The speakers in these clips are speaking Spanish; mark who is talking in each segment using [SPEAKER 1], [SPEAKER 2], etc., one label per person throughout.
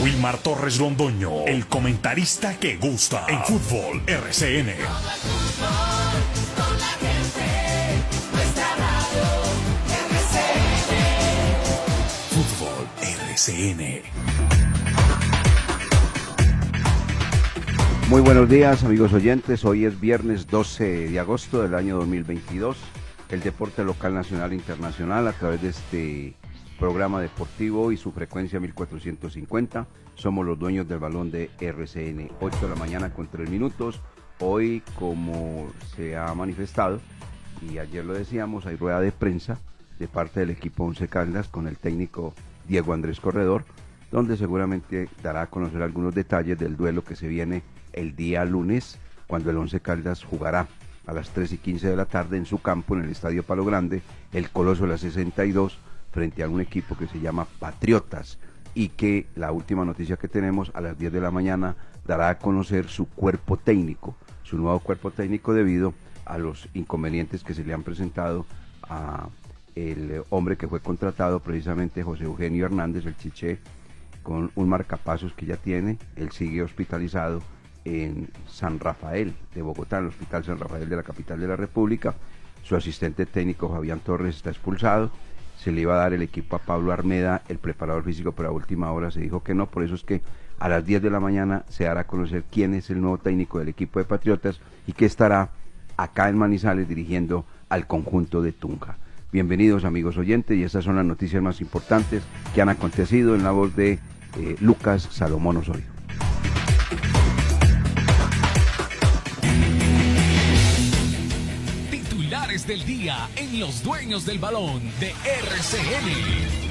[SPEAKER 1] Wilmar Torres Londoño, el comentarista que gusta en fútbol RCN. Fútbol RCN.
[SPEAKER 2] Muy buenos días amigos oyentes, hoy es viernes 12 de agosto del año 2022, el deporte local nacional e internacional a través de este programa deportivo y su frecuencia 1450. Somos los dueños del balón de RCN, 8 de la mañana con 3 minutos. Hoy, como se ha manifestado, y ayer lo decíamos, hay rueda de prensa de parte del equipo Once Caldas con el técnico Diego Andrés Corredor, donde seguramente dará a conocer algunos detalles del duelo que se viene el día lunes, cuando el Once Caldas jugará a las 3 y 15 de la tarde en su campo en el Estadio Palo Grande, el Coloso de la 62 frente a un equipo que se llama Patriotas y que la última noticia que tenemos a las 10 de la mañana dará a conocer su cuerpo técnico, su nuevo cuerpo técnico debido a los inconvenientes que se le han presentado a el hombre que fue contratado precisamente José Eugenio Hernández, el chiché, con un marcapasos que ya tiene, él sigue hospitalizado en San Rafael de Bogotá, en el Hospital San Rafael de la capital de la República. Su asistente técnico Fabián Torres está expulsado se le iba a dar el equipo a Pablo Armeda, el preparador físico, pero a última hora se dijo que no, por eso es que a las 10 de la mañana se dará a conocer quién es el nuevo técnico del equipo de Patriotas y que estará acá en Manizales dirigiendo al conjunto de Tunja. Bienvenidos amigos oyentes y estas son las noticias más importantes que han acontecido en la voz de eh, Lucas Salomón Osorio.
[SPEAKER 1] Del día en Los Dueños del Balón de RCN.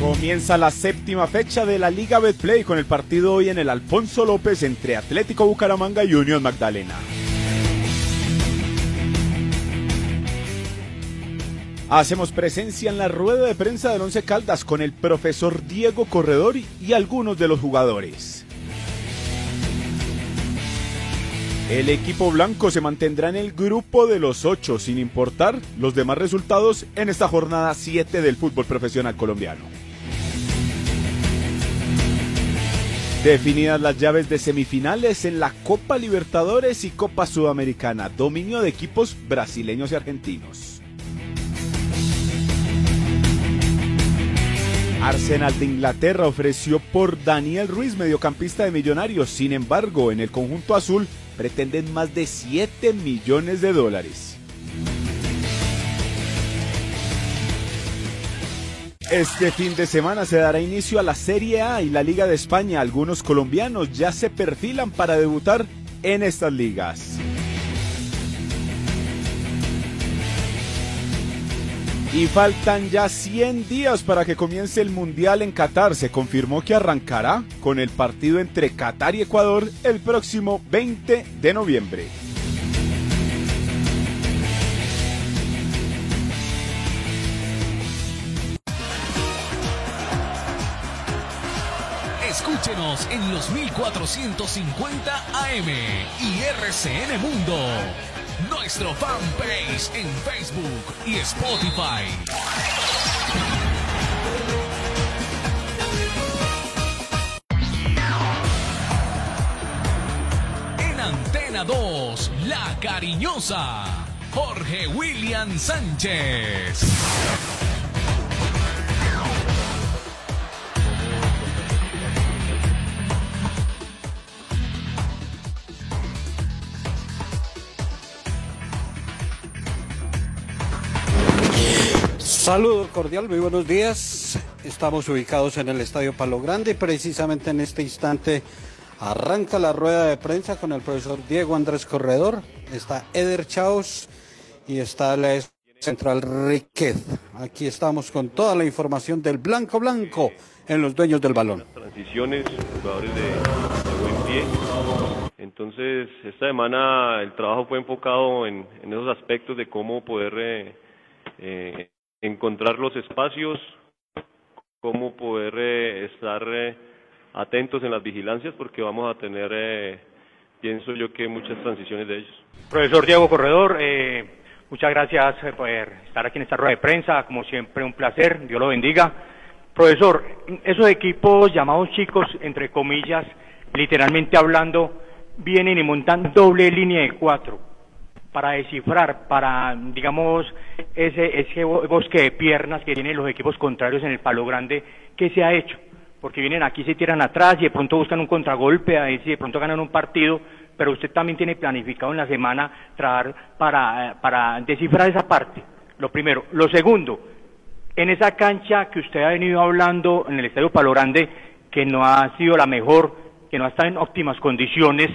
[SPEAKER 3] Comienza la séptima fecha de la Liga Betplay con el partido hoy en el Alfonso López entre Atlético Bucaramanga y Unión Magdalena. Hacemos presencia en la rueda de prensa del Once Caldas con el profesor Diego Corredor y algunos de los jugadores. El equipo blanco se mantendrá en el grupo de los ocho sin importar los demás resultados en esta jornada 7 del fútbol profesional colombiano. Definidas las llaves de semifinales en la Copa Libertadores y Copa Sudamericana, dominio de equipos brasileños y argentinos. Arsenal de Inglaterra ofreció por Daniel Ruiz, mediocampista de Millonarios. Sin embargo, en el conjunto azul pretenden más de 7 millones de dólares. Este fin de semana se dará inicio a la Serie A y la Liga de España. Algunos colombianos ya se perfilan para debutar en estas ligas. Y faltan ya 100 días para que comience el Mundial en Qatar. Se confirmó que arrancará con el partido entre Qatar y Ecuador el próximo 20 de noviembre.
[SPEAKER 1] Escúchenos en los 1450 AM y RCN Mundo nuestro fanpage en Facebook y Spotify. En Antena 2, La Cariñosa, Jorge William Sánchez.
[SPEAKER 4] Saludos cordial, muy buenos días. Estamos ubicados en el Estadio Palo Grande y precisamente en este instante arranca la rueda de prensa con el profesor Diego Andrés Corredor. Está Eder Chaos y está la central Riquez. Aquí estamos con toda la información del blanco blanco en los dueños del balón.
[SPEAKER 5] Transiciones, jugadores de, buen pie. Entonces, esta semana el trabajo fue enfocado en, esos aspectos de cómo poder eh, eh, encontrar los espacios, cómo poder eh, estar eh, atentos en las vigilancias, porque vamos a tener, eh, pienso yo que muchas transiciones de ellos.
[SPEAKER 6] Profesor Diego Corredor, Muchas gracias eh, por estar aquí en esta rueda de prensa. Como siempre, un placer. Dios lo bendiga. Profesor, esos equipos llamados chicos, entre comillas, literalmente hablando, vienen y montan doble línea de cuatro para descifrar, para, digamos, ese, ese bosque de piernas que tienen los equipos contrarios en el palo grande, ¿qué se ha hecho? Porque vienen aquí, se tiran atrás y de pronto buscan un contragolpe, a de pronto ganan un partido, pero usted también tiene planificado en la semana trabajar para, para descifrar esa parte. Lo primero. Lo segundo, en esa cancha que usted ha venido hablando en el Estadio Palo Grande, que no ha sido la mejor, que no está en óptimas condiciones,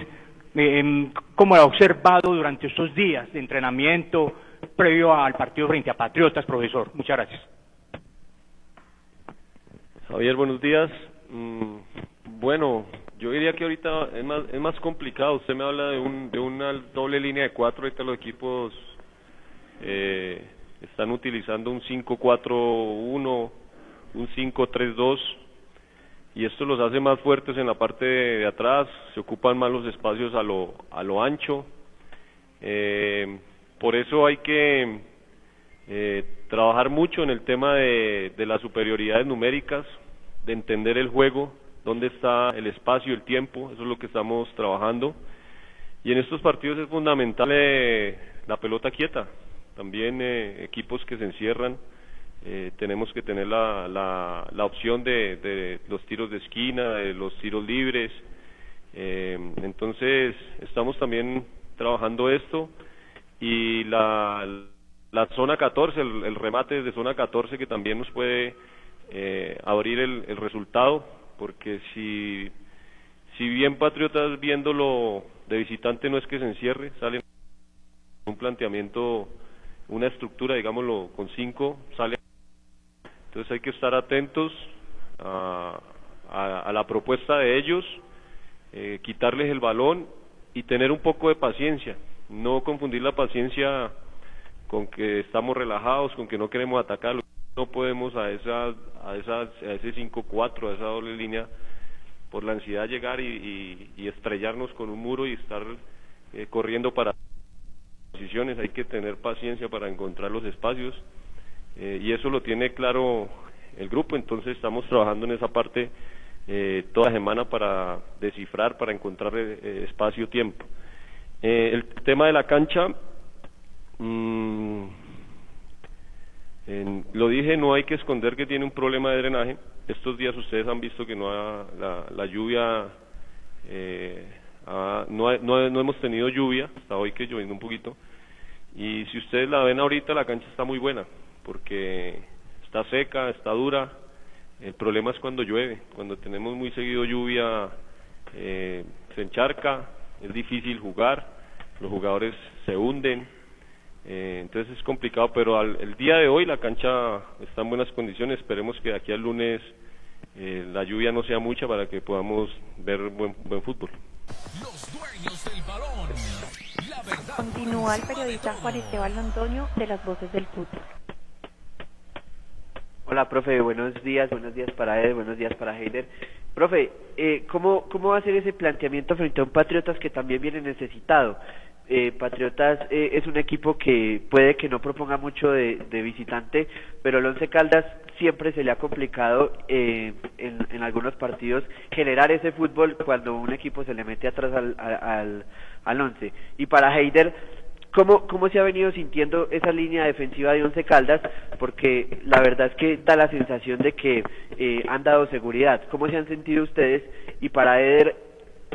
[SPEAKER 6] eh, ¿cómo ha observado durante estos días de entrenamiento previo al partido frente a Patriotas, profesor? Muchas gracias.
[SPEAKER 5] Javier, buenos días. Mm, bueno, yo diría que ahorita es más, es más complicado. Usted me habla de, un, de una doble línea de cuatro. Ahorita los equipos eh, están utilizando un 5-4-1, un 5-3-2 y esto los hace más fuertes en la parte de, atrás, se ocupan más los espacios a lo, a lo ancho. Eh, por eso hay que eh, trabajar mucho en el tema de, de las superioridades numéricas, de entender el juego, dónde está el espacio, el tiempo, eso es lo que estamos trabajando. Y en estos partidos es fundamental eh, la pelota quieta, también equipos que se encierran, eh, tenemos que tener la, la, la opción de, de, los tiros de esquina, de los tiros libres. Eh, entonces, estamos también trabajando esto y la, la zona 14, el, remate de zona 14 que también nos puede eh, abrir el, el resultado, porque si, si bien Patriotas viéndolo de visitante no es que se encierre, sale un planteamiento, una estructura, digámoslo, con cinco, sale entonces hay que estar atentos a, la propuesta de ellos, eh, quitarles el balón y tener un poco de paciencia, no confundir la paciencia con que estamos relajados, con que no queremos atacar, no podemos a esa a esa a ese 5-4, a esa doble línea por la ansiedad llegar y, estrellarnos con un muro y estar eh, corriendo para posiciones, hay que tener paciencia para encontrar los espacios eh, y eso lo tiene claro el grupo, entonces estamos trabajando en esa parte eh, toda semana para descifrar, para encontrar eh, espacio-tiempo. el tema de la cancha, mm, lo dije, no hay que esconder que tiene un problema de drenaje. Estos días ustedes han visto que no la, lluvia, no, no hemos tenido lluvia, hasta hoy que lloviendo un poquito. Y si ustedes la ven ahorita, la cancha está muy buena porque está seca, está dura. El problema es cuando llueve, cuando tenemos muy seguido lluvia, eh, se encharca, es difícil jugar, los jugadores se hunden, eh, entonces es complicado, pero al, el día de hoy la cancha está en buenas condiciones, esperemos que de aquí al lunes eh, la lluvia no sea mucha para que podamos ver buen, buen fútbol. Los dueños
[SPEAKER 7] del balón. Continúa el periodista Juan Esteban Londoño de las Voces del Fútbol.
[SPEAKER 8] Hola, profe, buenos días, buenos días para él, buenos días para Heider. Profe, eh, ¿cómo, ¿cómo va a ser ese planteamiento frente a un Patriotas que también viene necesitado? Eh, Patriotas eh, es un equipo que puede que no proponga mucho de, visitante, pero el Once Caldas siempre se le ha complicado eh, en, en, algunos partidos generar ese fútbol cuando un equipo se le mete atrás al, al, al Once. Y para Heider, ¿Cómo, ¿Cómo se ha venido sintiendo esa línea defensiva de Once Caldas? Porque la verdad es que da la sensación de que eh, han dado seguridad. ¿Cómo se han sentido ustedes? Y para Eder,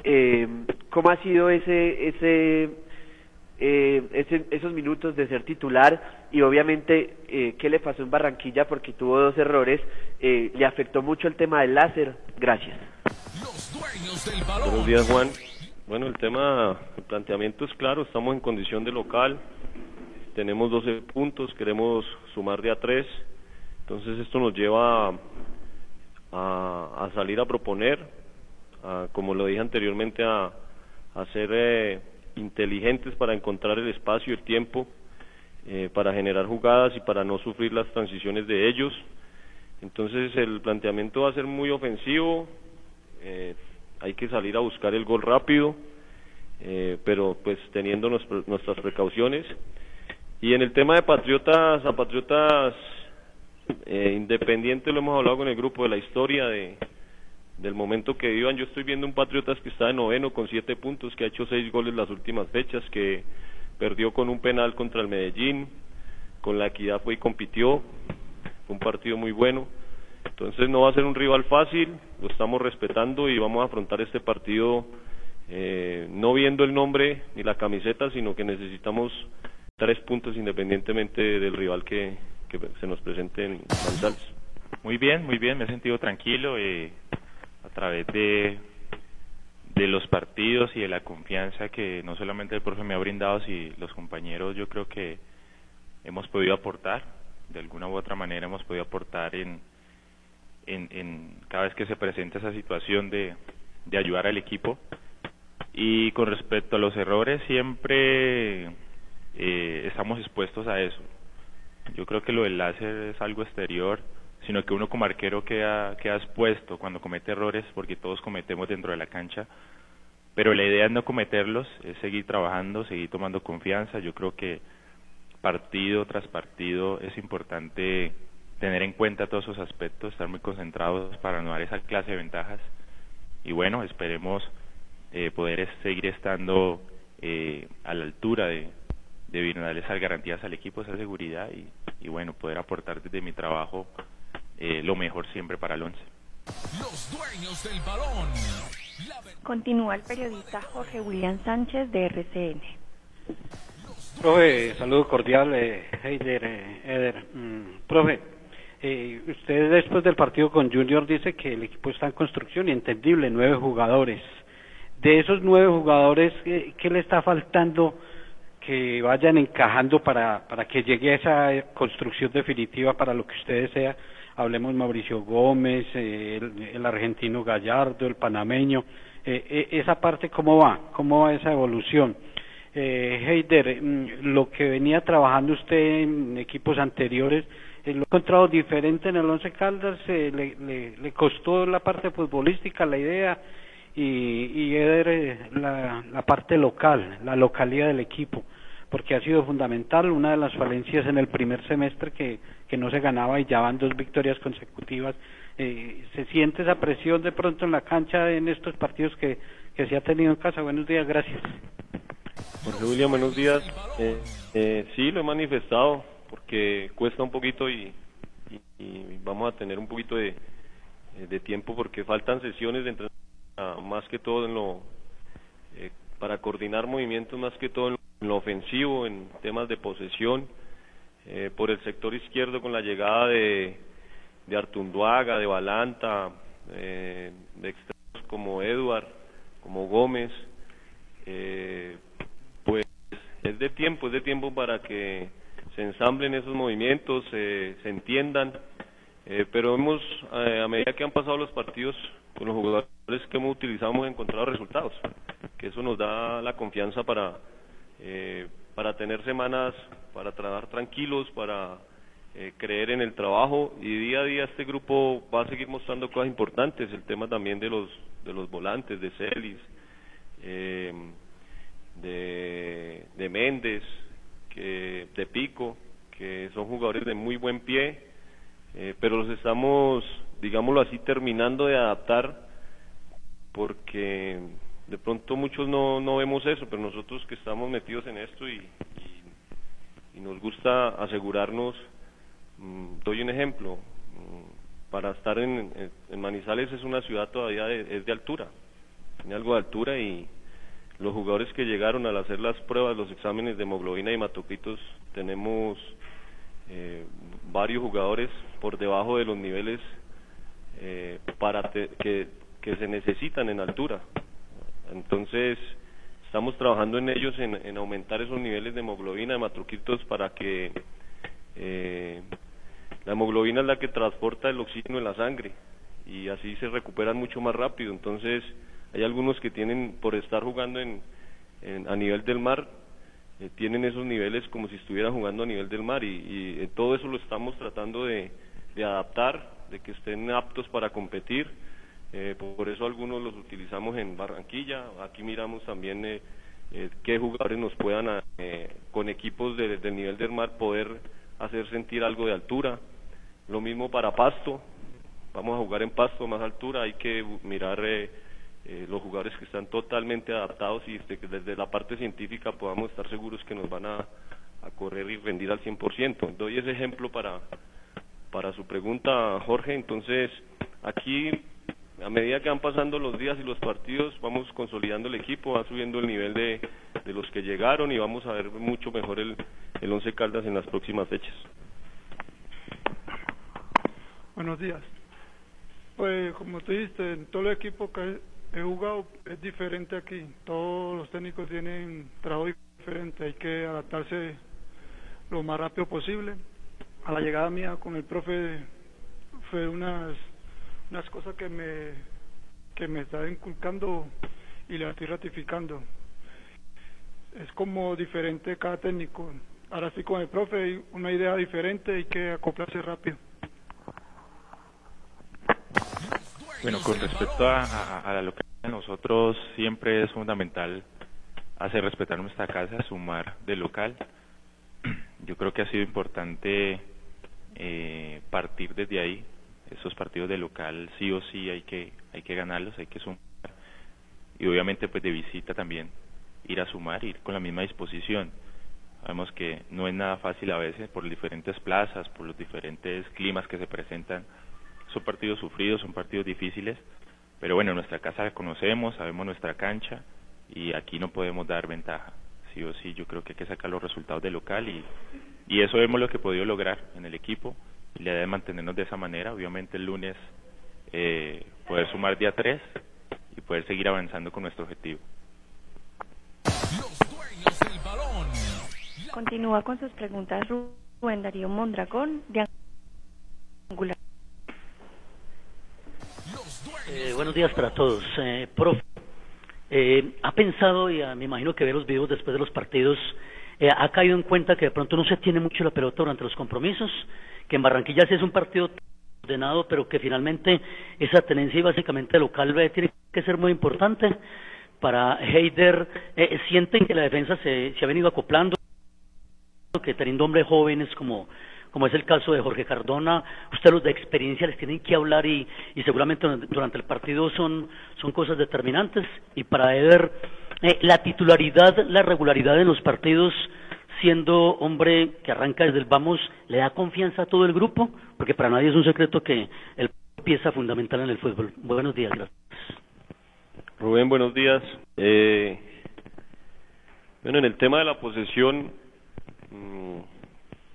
[SPEAKER 8] eh, ¿cómo ha sido ese, ese, eh, ese, esos minutos de ser titular? Y obviamente, eh, ¿qué le pasó en Barranquilla? Porque tuvo dos errores. Eh, ¿Le afectó mucho el tema del láser? Gracias.
[SPEAKER 5] Buenos días, Juan. Bueno, el tema, el planteamiento es claro, estamos en condición de local, tenemos 12 puntos, queremos sumar de a 3, entonces esto nos lleva a, salir a proponer, como lo dije anteriormente, a, ser eh, inteligentes para encontrar el espacio, el tiempo, eh, para generar jugadas y para no sufrir las transiciones de ellos. Entonces el planteamiento va a ser muy ofensivo, eh, hay que salir a buscar el gol rápido, eh, pero pues teniendo nuestras precauciones Y en el tema de Patriotas, a Patriotas eh, Independiente lo hemos hablado con el grupo de la historia de, del momento que vivan. Yo estoy viendo un Patriotas que está de noveno con siete puntos, que ha hecho seis goles las últimas fechas, que perdió con un penal contra el Medellín, con la equidad fue y compitió, fue un partido muy bueno. Entonces no va a ser un rival fácil, lo estamos respetando y vamos a afrontar este partido eh, no viendo el nombre ni la camiseta, sino que necesitamos tres puntos independientemente del rival que, se nos presente en Manizales.
[SPEAKER 9] Muy bien, muy bien, me he sentido tranquilo eh, a través de, de los partidos y de la confianza que no solamente el profe me ha brindado, sino los compañeros yo creo que hemos podido aportar, de alguna u otra manera hemos podido aportar en, en, en cada vez que se presenta esa situación de, de ayudar al equipo. Y con respecto a los errores, siempre eh, estamos expuestos a eso. Yo creo que lo del láser es algo exterior, sino que uno como arquero queda, queda expuesto cuando comete errores, porque todos cometemos dentro de la cancha. Pero la idea es no cometerlos, es seguir trabajando, seguir tomando confianza. Yo creo que partido tras partido es importante tener en cuenta todos esos aspectos, estar muy concentrados para no dar esa clase de ventajas. Y bueno, esperemos eh, poder seguir estando eh, a la altura de, de darle esas garantías al equipo, esa seguridad y, y bueno, poder aportar desde mi trabajo eh, lo mejor siempre para el once.
[SPEAKER 1] Los dueños del balón.
[SPEAKER 7] Continúa el periodista Jorge William Sánchez de RCN.
[SPEAKER 4] Profe, saludo cordial, eh, Heider, eh, Eder. Mm, profe, eh, usted después del partido con Junior dice que el equipo está en construcción y entendible, nueve jugadores. De esos nueve jugadores, eh, ¿qué le está faltando que vayan encajando para, para que llegue a esa construcción definitiva para lo que usted desea? Hablemos Mauricio Gómez, eh, el, argentino Gallardo, el panameño. Eh, eh, esa parte, ¿cómo va? ¿Cómo va esa evolución? Eh, Heider, mm, lo que venía trabajando usted en equipos anteriores, eh, lo he encontrado diferente en el Once Caldas, eh, le, le, costó la parte futbolística, la idea, y, y Eder eh, la, parte local, la localidad del equipo, porque ha sido fundamental, una de las falencias en el primer semestre que, que no se ganaba y ya van dos victorias consecutivas. Eh, ¿Se siente esa presión de pronto en la cancha en estos partidos que, que se ha tenido en casa? Buenos días, gracias.
[SPEAKER 5] Jorge William, buenos días. Eh, eh, sí, lo he manifestado porque cuesta un poquito y, vamos a tener un poquito de, de tiempo porque faltan sesiones de entrenamiento más que todo en lo eh, para coordinar movimientos más que todo en lo ofensivo en temas de posesión eh, por el sector izquierdo con la llegada de de Artunduaga de Balanta eh, de extremos como Eduard como Gómez eh, pues es de tiempo es de tiempo para que se ensamblen esos movimientos eh, se entiendan eh, pero hemos eh, a medida que han pasado los partidos con los jugadores que hemos utilizado hemos encontrado resultados, que eso nos da la confianza para, eh, para tener semanas, para trabajar tranquilos, para creer en el trabajo y día a día este grupo va a seguir mostrando cosas importantes, el tema también de los, de los volantes, de Celis, de, de Méndez, que, de Pico, que son jugadores de muy buen pie, eh, pero los estamos digámoslo así, terminando de adaptar, porque de pronto muchos no, no vemos eso, pero nosotros que estamos metidos en esto y, y, nos gusta asegurarnos, mmm, doy un ejemplo, mmm, para estar en, en, Manizales es una ciudad todavía de, es de altura, tiene algo de altura y los jugadores que llegaron al hacer las pruebas, los exámenes de hemoglobina y hematocritos, tenemos eh, varios jugadores por debajo de los niveles eh, para te, que, se necesitan en altura. Entonces, estamos trabajando en ellos en, en aumentar esos niveles de hemoglobina, de matroquitos, para que eh, la hemoglobina es la que transporta el oxígeno en la sangre y así se recuperan mucho más rápido. Entonces, hay algunos que tienen, por estar jugando en, en a nivel del mar, eh, tienen esos niveles como si estuvieran jugando a nivel del mar y, eh, todo eso lo estamos tratando de, adaptar de que estén aptos para competir. Eh, por eso algunos los utilizamos en Barranquilla. Aquí miramos también eh, qué jugadores nos puedan, con equipos de- del nivel del mar, poder hacer sentir algo de altura. Lo mismo para Pasto, vamos a jugar en Pasto, más altura, hay que mirar eh, los jugadores que están totalmente adaptados y que desde la parte científica podamos estar seguros que nos van a, a correr y rendir al 100%. Doy ese ejemplo para, para su pregunta, Jorge. Entonces, aquí, a medida que van pasando los días y los partidos, vamos consolidando el equipo, va subiendo el nivel de, de los que llegaron y vamos a ver mucho mejor el, el Once Caldas en las próximas fechas.
[SPEAKER 10] Buenos días. Pues como tú dijiste, en todo el equipo que he jugado es diferente aquí. Todos los técnicos tienen trabajo diferente, hay que adaptarse lo más rápido posible. A la llegada mía con el profe fue unas unas cosas que me que me está inculcando y le estoy ratificando. Es como diferente cada técnico. Ahora sí con el profe hay una idea diferente, hay que acoplarse rápido.
[SPEAKER 9] Bueno, con respecto a, la localidad, nosotros siempre es fundamental hacer respetar nuestra casa, sumar de local. Yo creo que ha sido importante eh, partir desde ahí. Esos partidos de local sí o sí hay que hay que ganarlos, hay que sumar. Y obviamente pues de visita también ir a sumar, ir con la misma disposición. Sabemos que no es nada fácil a veces por diferentes plazas, por los diferentes climas que se presentan. Son partidos sufridos, son partidos difíciles, pero bueno, nuestra casa la conocemos, sabemos nuestra cancha y aquí no podemos dar ventaja. Sí o sí, yo creo que hay que sacar los resultados del local y, y eso vemos lo que he podido lograr en el equipo y la idea de mantenernos de esa manera. Obviamente el lunes eh, poder sumar día 3 y poder seguir avanzando con nuestro objetivo.
[SPEAKER 7] Continúa con sus preguntas Rubén Darío Mondragón de Angular.
[SPEAKER 11] Eh, buenos días para todos. Eh, profe, eh, ¿ha pensado, y me imagino que ve los videos después de los partidos, eh, ha caído en cuenta que de pronto no se tiene mucho la pelota durante los compromisos? Que en Barranquilla sí es un partido ordenado, pero que finalmente esa tenencia básicamente local tiene que ser muy importante. Para Heider, eh, ¿sienten que la defensa se, se ha venido acoplando? que teniendo hombres jóvenes como como es el caso de Jorge Cardona, ustedes los de experiencia les tienen que hablar y, y seguramente durante- el partido son, son cosas determinantes. Y para Eder, eh, la titularidad, la regularidad en los partidos, siendo hombre que arranca desde el vamos, ¿le da confianza a todo el grupo? Porque para nadie es un secreto que el pieza fundamental en el fútbol. Buenos días, gracias.
[SPEAKER 5] Rubén, buenos días. Eh, bueno, en el tema de la posesión, mm,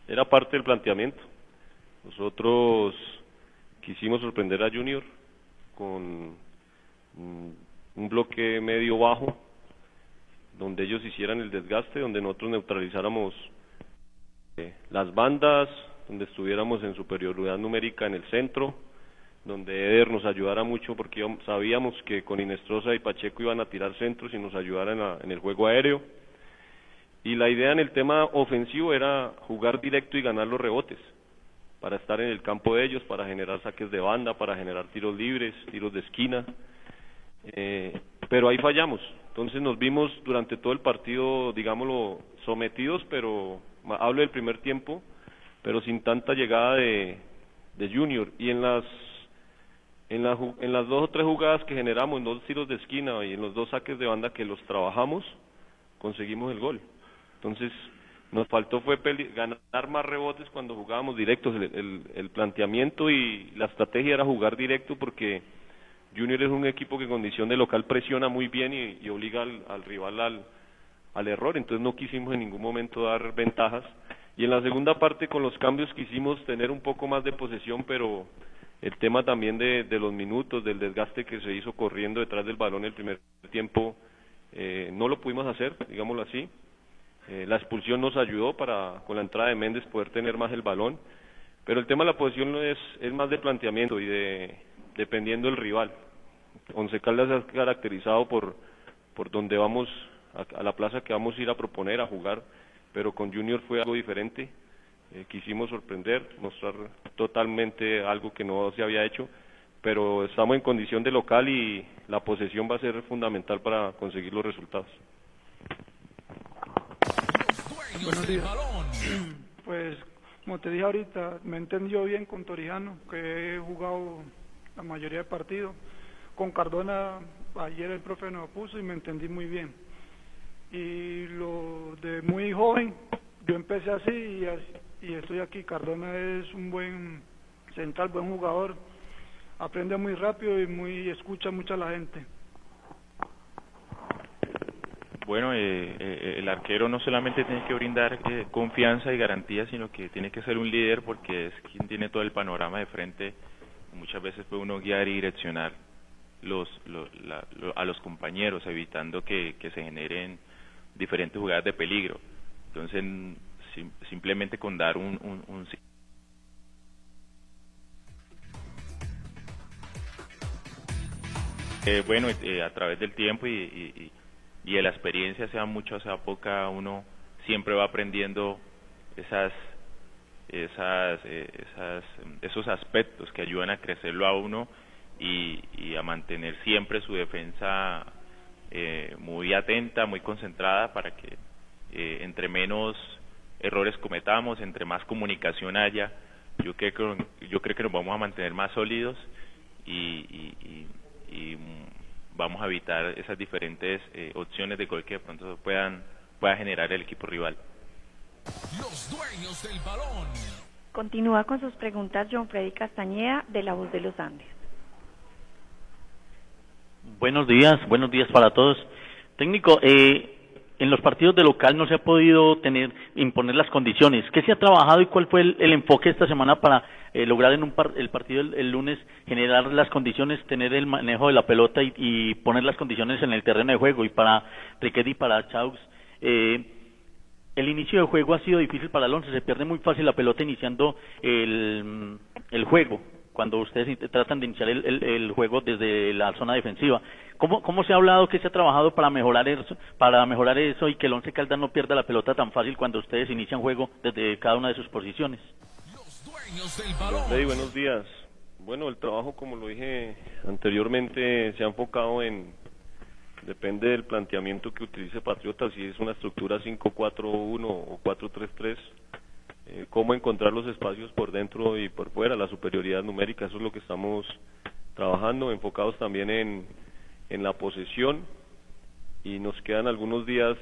[SPEAKER 5] era parte del planteamiento. Nosotros quisimos sorprender a Junior con mm, un bloque medio bajo, donde ellos hicieran el desgaste, donde nosotros neutralizáramos eh, las bandas, donde estuviéramos en superioridad numérica en el centro, donde Eder nos ayudara mucho porque sabíamos que con Inestrosa y Pacheco iban a tirar centros y nos ayudaran en el juego aéreo. Y la idea en el tema ofensivo era jugar directo y ganar los rebotes, para estar en el campo de ellos, para generar saques de banda, para generar tiros libres, tiros de esquina. Eh, pero ahí fallamos. Entonces nos vimos durante todo el partido, digámoslo, sometidos, pero hablo del primer tiempo, pero sin tanta llegada de, de Junior. Y en las en, la en las dos o tres jugadas que generamos, en dos tiros de esquina y en los dos saques de banda que los trabajamos, conseguimos el gol. Entonces, nos faltó fue ganar más rebotes cuando jugábamos directos. El, el- el planteamiento y la estrategia era jugar directo porque Junior es un equipo que en condición de local presiona muy bien y, obliga al, al rival al, al error. Entonces no quisimos en ningún momento dar ventajas. Y en la segunda parte con los cambios quisimos tener un poco más de posesión, pero el tema también de, de los minutos, del desgaste que se hizo corriendo detrás del balón el primer tiempo, eh, no lo pudimos hacer, digámoslo así. Eh, la expulsión nos ayudó para, con la entrada de Méndez, poder tener más el balón. Pero el tema de la posición es, es más de planteamiento y de dependiendo del rival. Once Caldas se ha caracterizado por, por donde vamos, a, a la plaza que vamos a ir a proponer, a jugar, pero con Junior fue algo diferente. Eh, quisimos sorprender, mostrar totalmente algo que no se había hecho, pero estamos en condición de local y la posesión va a ser fundamental para conseguir los resultados.
[SPEAKER 10] Buenos días. Pues, como te dije ahorita, me entendió bien con Torijano, que he jugado la mayoría de partidos. Con Cardona, ayer el profe nos puso y me entendí muy bien. Y lo de muy joven, yo empecé así y, estoy aquí. Cardona es un buen central, buen jugador. Aprende muy rápido y muy escucha mucho a la gente.
[SPEAKER 9] Bueno, eh, eh, el arquero no solamente tiene que brindar eh, confianza y garantía, sino que tiene que ser un líder porque es quien tiene todo el panorama de frente. Muchas veces puede uno guiar y direccionar los, lo- la- a los compañeros, evitando que, se generen diferentes jugadas de peligro. Entonces, sim- simplemente con dar un, un, Eh, bueno, eh, a través del tiempo y, y, y- de la experiencia, sea mucho sea poca, uno siempre va aprendiendo esas, eh, esas, esos aspectos que ayudan a crecerlo a uno y, y a mantener siempre su defensa eh, muy atenta, muy concentrada para que eh, entre menos errores cometamos, entre más comunicación haya, yo creo que, yo creo que nos vamos a mantener más sólidos y, y, y- y, vamos a evitar esas diferentes eh, opciones de gol que de pronto puedan pueda generar el equipo rival.
[SPEAKER 1] Los dueños del balón.
[SPEAKER 7] Continúa con sus preguntas John Freddy Castañeda de La Voz de los Andes.
[SPEAKER 11] Buenos días, buenos días para todos. Técnico, eh, en los partidos de local no se ha podido tener imponer las condiciones. ¿Qué se ha trabajado y cuál fue el, el enfoque esta semana para eh, lograr en un par- el partido el, lunes generar las condiciones, tener el manejo de la pelota y, poner las condiciones en el terreno de juego? Y para Riquetti y para Chaux, eh, el inicio del juego ha sido difícil para el once, se pierde muy fácil la pelota iniciando el, el juego, cuando ustedes tratan de iniciar el, juego desde la zona defensiva. ¿Cómo, ¿Cómo se ha hablado, qué se ha trabajado para mejorar eso, para mejorar eso y que el once Caldas no pierda la pelota tan fácil cuando ustedes inician juego desde cada una de sus posiciones?
[SPEAKER 5] Freddy, buenos días. Bueno, el trabajo, como lo dije anteriormente, se ha enfocado en, depende del planteamiento que utilice Patriota, si es una estructura 5-4-1 o 4-3-3, eh, cómo encontrar los espacios por dentro y por fuera, la superioridad numérica, eso es lo que estamos trabajando, enfocados también en, en la posesión y nos quedan algunos días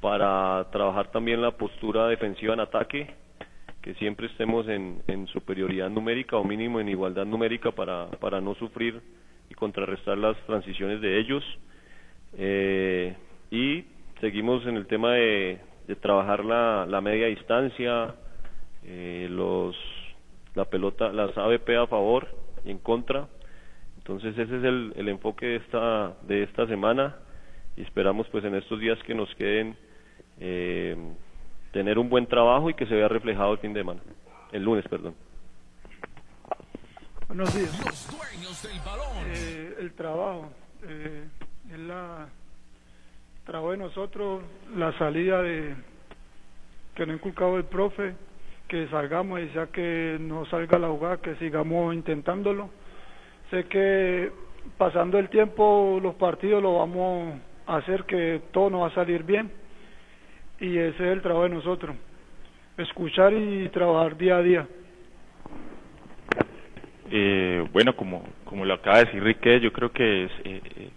[SPEAKER 5] para trabajar también la postura defensiva en ataque, que siempre estemos en, en superioridad numérica o mínimo en igualdad numérica para, para no sufrir y contrarrestar las transiciones de ellos. Eh, y seguimos en el tema de, de trabajar la, la media distancia, eh, los, la pelota, las ABP a favor y en contra. Entonces ese es el, el enfoque de esta, de esta semana y esperamos pues en estos días que nos queden eh, tener un buen trabajo y que se vea reflejado el fin de semana, el lunes, perdón.
[SPEAKER 10] Buenos días.
[SPEAKER 1] Los dueños del balón.
[SPEAKER 10] Eh, el trabajo, eh, es la trabajo de nosotros, la salida de que nos ha inculcado el profe, que salgamos y sea que no salga la jugada, que sigamos intentándolo. Sé que pasando el tiempo los partidos lo vamos a hacer que todo nos va a salir bien y ese es el trabajo de nosotros, escuchar y trabajar día a día.
[SPEAKER 9] Eh, bueno, como, como lo acaba de decir Riquet, yo creo que es, eh, eh,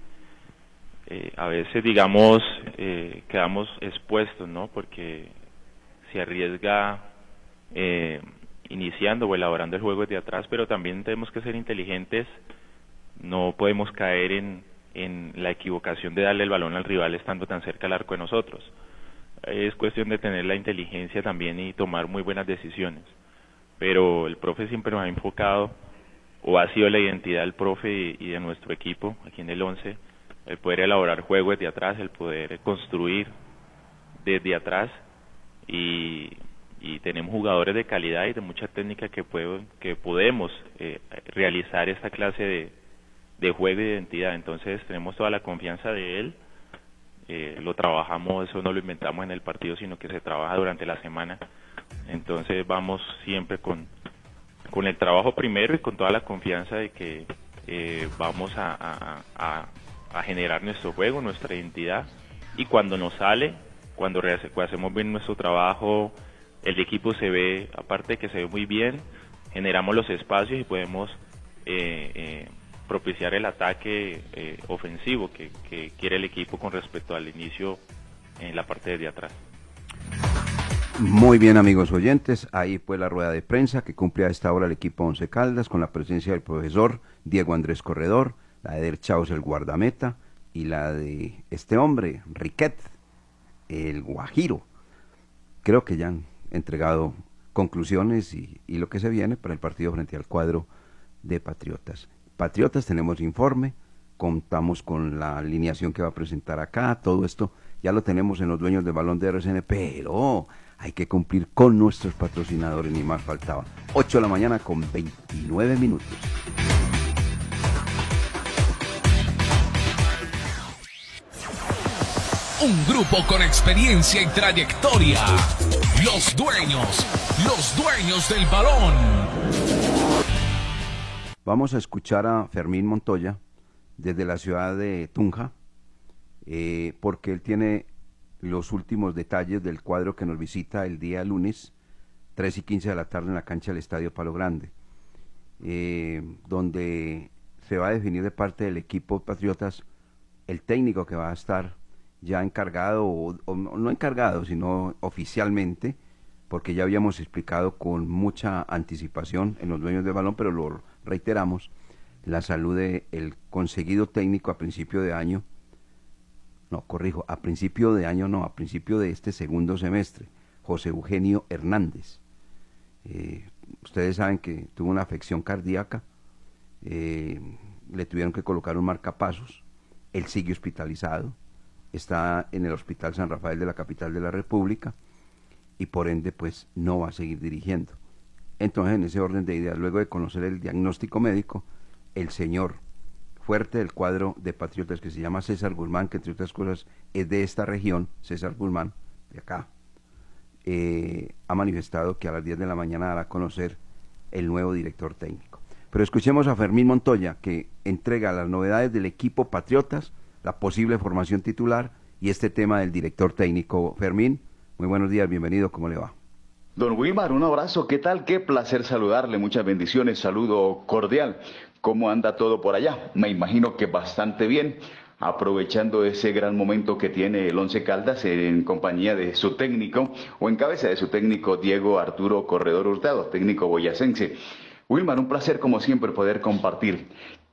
[SPEAKER 9] eh, a veces, digamos, eh, quedamos expuestos, ¿no? Porque se arriesga iniciando o elaborando el juego desde atrás, pero también tenemos que ser inteligentes, no podemos caer en, en la equivocación de darle el balón al rival estando tan cerca al arco de nosotros. Es cuestión de tener la inteligencia también y tomar muy buenas decisiones. Pero el profe siempre nos ha enfocado o ha sido la identidad del profe y, de nuestro equipo aquí en el 11, el poder elaborar juegos desde atrás, el poder construir desde atrás y, y tenemos jugadores de calidad y de mucha técnica que, puedo, que podemos eh, realizar esta clase de, de juego de identidad. Entonces tenemos toda la confianza de él, eh, lo trabajamos, eso no lo inventamos en el partido, sino que se trabaja durante la semana. Entonces vamos siempre con, con el trabajo primero y con toda la confianza de que eh, vamos a, a- a- generar nuestro juego, nuestra identidad y cuando nos sale cuando hacemos bien nuestro trabajo, el equipo se ve, aparte de que se ve muy bien, generamos los espacios y podemos eh, eh, propiciar el ataque eh, ofensivo que, quiere el equipo con respecto al inicio en la parte de atrás.
[SPEAKER 2] Muy bien amigos oyentes, ahí fue la rueda de prensa que cumple a esta hora el equipo Once Caldas con la presencia del profesor Diego Andrés Corredor, la de Der Chaus el guardameta y la de este hombre, Riquet, el Guajiro. Creo que ya han entregado conclusiones y, lo que se viene para el partido frente al cuadro de Patriotas. Patriotas tenemos informe, contamos con la alineación que va a presentar acá, todo esto ya lo tenemos en los dueños del balón de RCN, pero hay que cumplir con nuestros patrocinadores, ni más faltaba. 8 de la mañana con 29 minutos.
[SPEAKER 1] Un grupo con experiencia y trayectoria. Los dueños, los dueños del balón.
[SPEAKER 2] Vamos a escuchar a Fermín Montoya desde la ciudad de Tunja, eh, porque él tiene los últimos detalles del cuadro que nos visita el día lunes, 3 y 15 de la tarde en la cancha del Estadio Palo Grande, eh, donde se va a definir de parte del equipo Patriotas el técnico que va a estar ya encargado, o, no encargado, sino oficialmente, porque ya habíamos explicado con mucha anticipación en los dueños del balón, pero lo reiteramos, la salud del conseguido técnico a principio de año, no, corrijo, a principio de año no, a principio de este segundo semestre, José Eugenio Hernández. Eh, ustedes saben que tuvo una afección cardíaca, eh, le tuvieron que colocar un marcapasos, él sigue hospitalizado, está en el Hospital San Rafael de la capital de la República y por ende pues no va a seguir dirigiendo. Entonces en ese orden de ideas, luego de conocer el diagnóstico médico, el señor fuerte del cuadro de patriotas que se llama César Guzmán, que entre otras cosas es de esta región, César Guzmán, de acá, eh, ha manifestado que a las 10 de la mañana dará a conocer el nuevo director técnico. Pero escuchemos a Fermín Montoya, que entrega las novedades del equipo Patriotas la posible formación titular y este tema del director técnico. Fermín, muy buenos días, bienvenido, ¿cómo le va?
[SPEAKER 12] Don Wilmar, un abrazo, ¿qué tal? Qué placer saludarle, muchas bendiciones, saludo cordial. ¿Cómo anda todo por allá? Me imagino que bastante bien, aprovechando ese gran momento que tiene el Once Caldas en compañía de su técnico o en cabeza de su técnico Diego Arturo Corredor Hurtado, técnico boyacense. Wilmar, un placer como siempre poder compartir.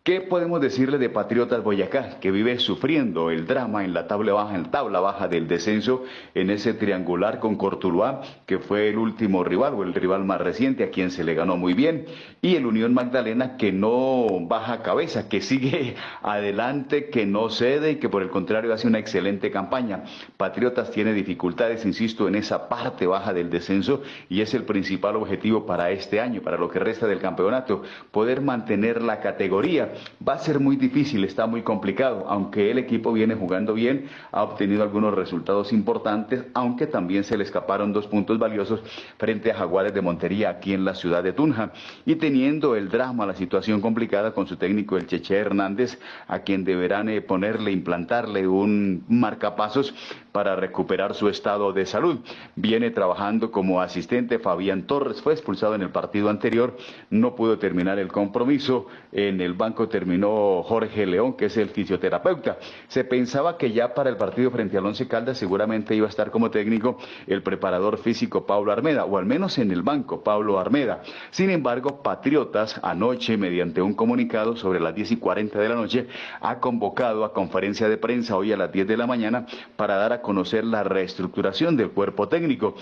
[SPEAKER 12] ¿Qué podemos decirle de Patriotas Boyacá, que vive sufriendo el drama en la tabla baja, en tabla baja del descenso, en ese triangular con Cortuluá, que fue el último rival o el rival más reciente, a quien se le ganó muy bien, y el Unión Magdalena, que no baja cabeza, que sigue adelante, que no cede y que por el contrario hace una excelente campaña. Patriotas tiene dificultades, insisto, en esa parte baja del descenso y es el principal objetivo para este año, para lo que resta del campeonato, poder mantener la categoría Va a ser muy difícil, está muy complicado, aunque el equipo viene jugando bien, ha obtenido algunos resultados importantes, aunque también se le escaparon dos puntos valiosos frente a Jaguares de Montería aquí en la ciudad de Tunja. Y teniendo el drama, la situación complicada con su técnico el Cheche Hernández, a quien deberán eh, ponerle, implantarle un marcapasos para recuperar su estado de salud. Viene trabajando como asistente Fabián Torres, fue expulsado en el partido anterior, no pudo terminar el compromiso, en el banco terminó Jorge León, que es el fisioterapeuta. Se pensaba que ya para el partido frente al Once Caldas seguramente iba a estar como técnico el preparador físico Pablo Armeda, o al menos en el banco Pablo Armeda. Sin embargo, Patriotas anoche, mediante un comunicado sobre las 10 y 40 de la noche, ha convocado a conferencia de prensa hoy a las 10 de la mañana para dar a conocer la reestructuración del cuerpo técnico.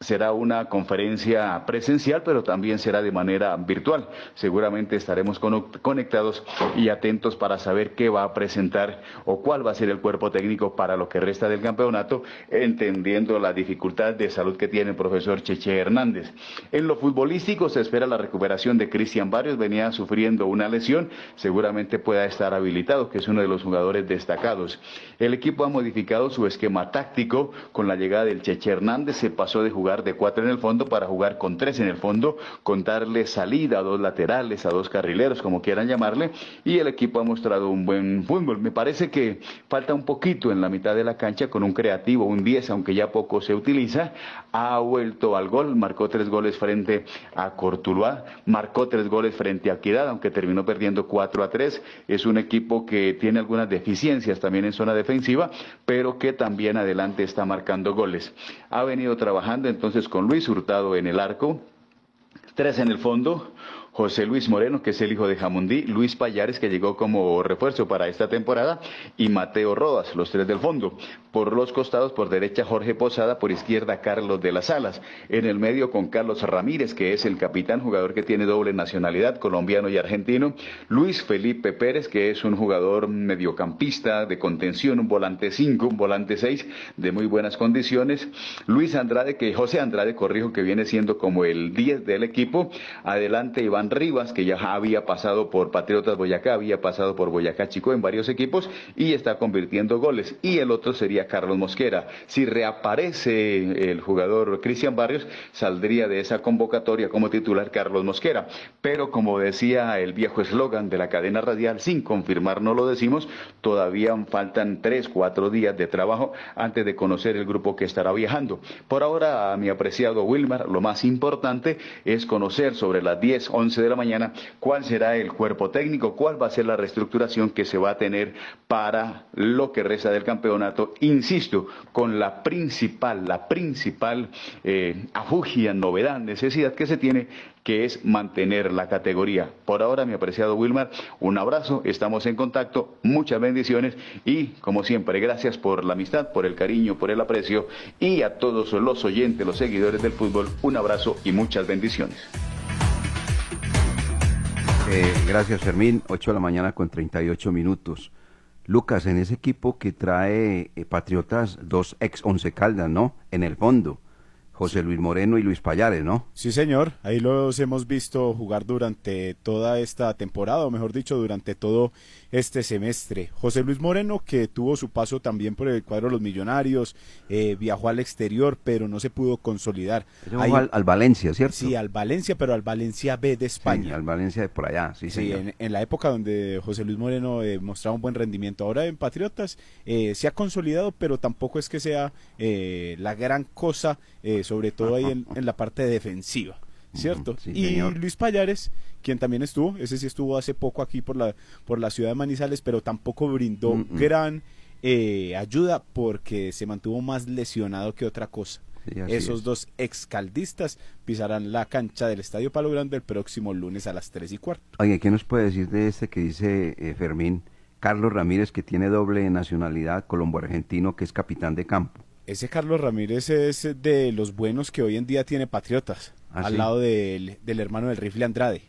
[SPEAKER 12] Será una conferencia presencial, pero también será de manera virtual. Seguramente estaremos conectados y atentos para saber qué va a presentar o cuál va a ser el cuerpo técnico para lo que resta del campeonato, entendiendo la dificultad de salud que tiene el profesor Cheche Hernández. En lo futbolístico se espera la recuperación de Cristian Barrios, venía sufriendo una lesión, seguramente pueda estar habilitado, que es uno de los jugadores destacados. El equipo ha modificado su esquema táctico, con la llegada del Cheche Hernández se pasó de jugar de cuatro en el fondo para jugar con tres en el fondo, con darle salida a dos laterales, a dos carrileros, como quieran llamarle, y el equipo ha mostrado un buen fútbol. Me parece que falta un poquito en la mitad de la cancha con un creativo, un 10, aunque ya poco se utiliza, ha vuelto al gol, marcó tres goles frente a Cortuluá, marcó tres goles frente a Equidad, aunque terminó perdiendo 4 a 3. Es un equipo que tiene algunas deficiencias también en zona defensiva, pero que también adelante está marcando goles. Ha venido trabajando entonces con Luis Hurtado en el arco, tres en el fondo, José Luis Moreno, que es el hijo de Jamundí, Luis Payares, que llegó como refuerzo para esta temporada, y Mateo Rodas, los tres del fondo. Por los costados, por derecha Jorge Posada, por izquierda Carlos de las Alas. En el medio con Carlos Ramírez, que es el capitán, jugador que tiene doble nacionalidad, colombiano y argentino. Luis Felipe Pérez, que es un jugador mediocampista de contención, un volante 5, un volante 6, de muy buenas condiciones. Luis Andrade, que José Andrade, corrijo, que viene siendo como el 10 del equipo. Adelante Iván Rivas, que ya había pasado por Patriotas Boyacá, había pasado por Boyacá Chico en varios equipos y está convirtiendo goles. Y el otro sería Carlos Mosquera. Si reaparece el jugador Cristian Barrios, saldría de esa convocatoria como titular Carlos Mosquera. Pero como decía el viejo eslogan de la cadena radial, sin confirmar no lo decimos, todavía faltan tres, cuatro días de trabajo antes de conocer el grupo que estará viajando. Por ahora, mi apreciado Wilmar, lo más importante es conocer sobre las 10, 11 de la mañana, cuál será el cuerpo técnico, cuál va a ser la reestructuración que se va a tener para lo que resta del campeonato, insisto, con la principal, la principal eh, afugia, novedad, necesidad que se tiene, que es mantener la categoría. Por ahora, mi apreciado Wilmar, un abrazo, estamos en contacto, muchas bendiciones y, como siempre, gracias por la amistad, por el cariño, por el aprecio y a todos los oyentes, los seguidores del fútbol, un abrazo y muchas bendiciones.
[SPEAKER 2] Eh, gracias, Fermín. 8 de la mañana con 38 minutos. Lucas, en ese equipo que trae eh, Patriotas, dos ex Once Caldas, ¿no? En el fondo. José Luis Moreno y Luis Payares, ¿no?
[SPEAKER 3] Sí, señor. Ahí los hemos visto jugar durante toda esta temporada, o mejor dicho, durante todo este semestre. José Luis Moreno, que tuvo su paso también por el cuadro de los Millonarios, eh, viajó al exterior, pero no se pudo consolidar.
[SPEAKER 2] Ahí, al, Valencia, ¿cierto?
[SPEAKER 3] Sí, al Valencia, pero al Valencia B de España.
[SPEAKER 2] Sí, al Valencia de por allá, sí,
[SPEAKER 3] sí en, la época donde José Luis Moreno eh, mostraba un buen rendimiento. Ahora en Patriotas eh, se ha consolidado, pero tampoco es que sea la gran cosa sobre todo ahí en, la parte defensiva, ¿cierto? y Luis Payares, quien también estuvo, ese sí estuvo hace poco aquí por la, por la ciudad de Manizales, pero tampoco brindó gran eh, ayuda porque se mantuvo más lesionado que otra cosa. Esos dos excaldistas pisarán la cancha del Estadio Palo Grande el próximo lunes a las 3 y cuarto.
[SPEAKER 2] Oye, ¿qué nos puede decir de este que dice eh, Fermín? Carlos Ramírez, que tiene doble nacionalidad colombo-argentino, que es capitán de campo
[SPEAKER 3] ese Carlos Ramírez es de los buenos que hoy en día tiene Patriotas, ¿Ah, al lado del, hermano del rifle Andrade.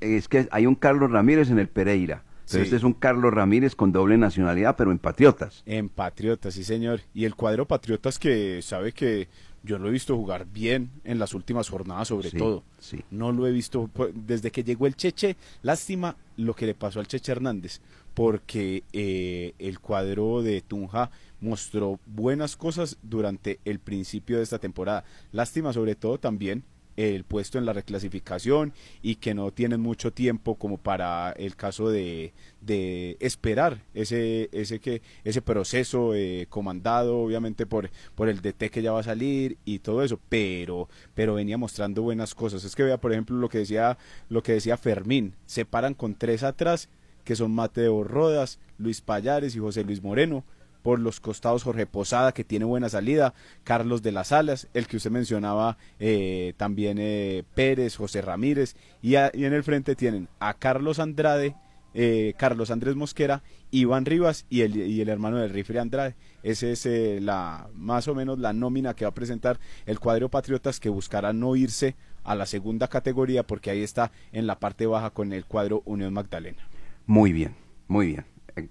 [SPEAKER 2] es que hay un Carlos Ramírez en el Pereira. Pero este es un Carlos Ramírez con doble nacionalidad, pero en Patriotas.
[SPEAKER 3] En Patriotas, sí, señor. Y el cuadro Patriotas que sabe que yo lo he visto jugar bien en las últimas jornadas, sobre todo. Sí. No lo he visto pues, desde que llegó el Cheche. Lástima lo que le pasó al Cheche Hernández, porque eh, el cuadro de Tunja mostró buenas cosas durante el principio de esta temporada. Lástima sobre todo también el puesto en la reclasificación y que no tienen mucho tiempo como para el caso de, de esperar ese ese que ese proceso eh, comandado obviamente por por el DT que ya va a salir y todo eso. Pero pero venía mostrando buenas cosas. Es que vea por ejemplo lo que decía lo que decía Fermín. Se paran con tres atrás que son Mateo Rodas Luis Payares y José Luis Moreno por los costados Jorge Posada, que tiene buena salida, Carlos de las Alas, el que usted mencionaba eh, también eh, Pérez, José Ramírez, y, en el frente tienen a Carlos Andrade, eh, Carlos Andrés Mosquera, Iván Rivas y el, hermano del rifle Andrade. Esa es la más o menos la nómina que va a presentar el cuadro Patriotas que buscará no irse a la segunda categoría porque ahí está en la parte baja con el cuadro Unión Magdalena.
[SPEAKER 2] Muy bien, muy bien.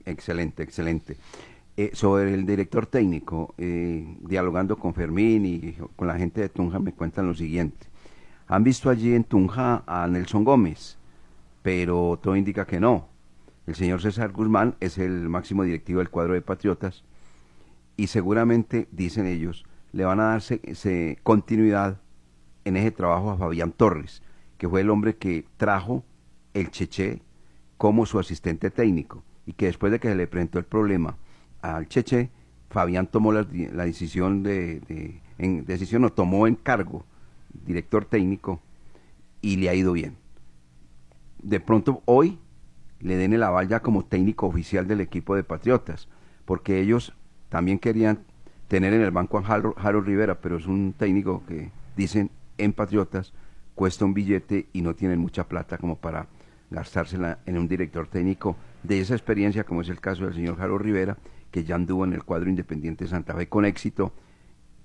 [SPEAKER 2] Excelente, excelente. Eh, sobre el director técnico, eh, dialogando con Fermín y con la gente de Tunja, me cuentan lo siguiente. Han visto allí en Tunja a Nelson Gómez, pero todo indica que no. El señor César Guzmán es el máximo directivo del cuadro de Patriotas y seguramente, dicen ellos, le van a darse continuidad en ese trabajo a Fabián Torres, que fue el hombre que trajo el Cheche como su asistente técnico y que después de que se le presentó el problema al Cheche, Fabián tomó la, decisión de, en, decisión o tomó en cargo director técnico y le ha ido bien. De pronto hoy le den el aval como técnico oficial del equipo de Patriotas, porque ellos también querían tener en el banco a Harold Rivera, pero es un técnico que dicen en Patriotas cuesta un billete y no tienen mucha plata como para gastársela en un director técnico de esa experiencia, como es el caso del señor Jaro Rivera, que ya anduvo en el cuadro Independiente Santa Fe con éxito,